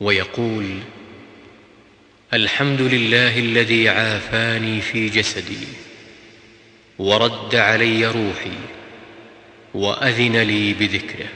ويقول الحمد لله الذي عافاني في جسدي ورد علي روحي وأذن لي بذكره.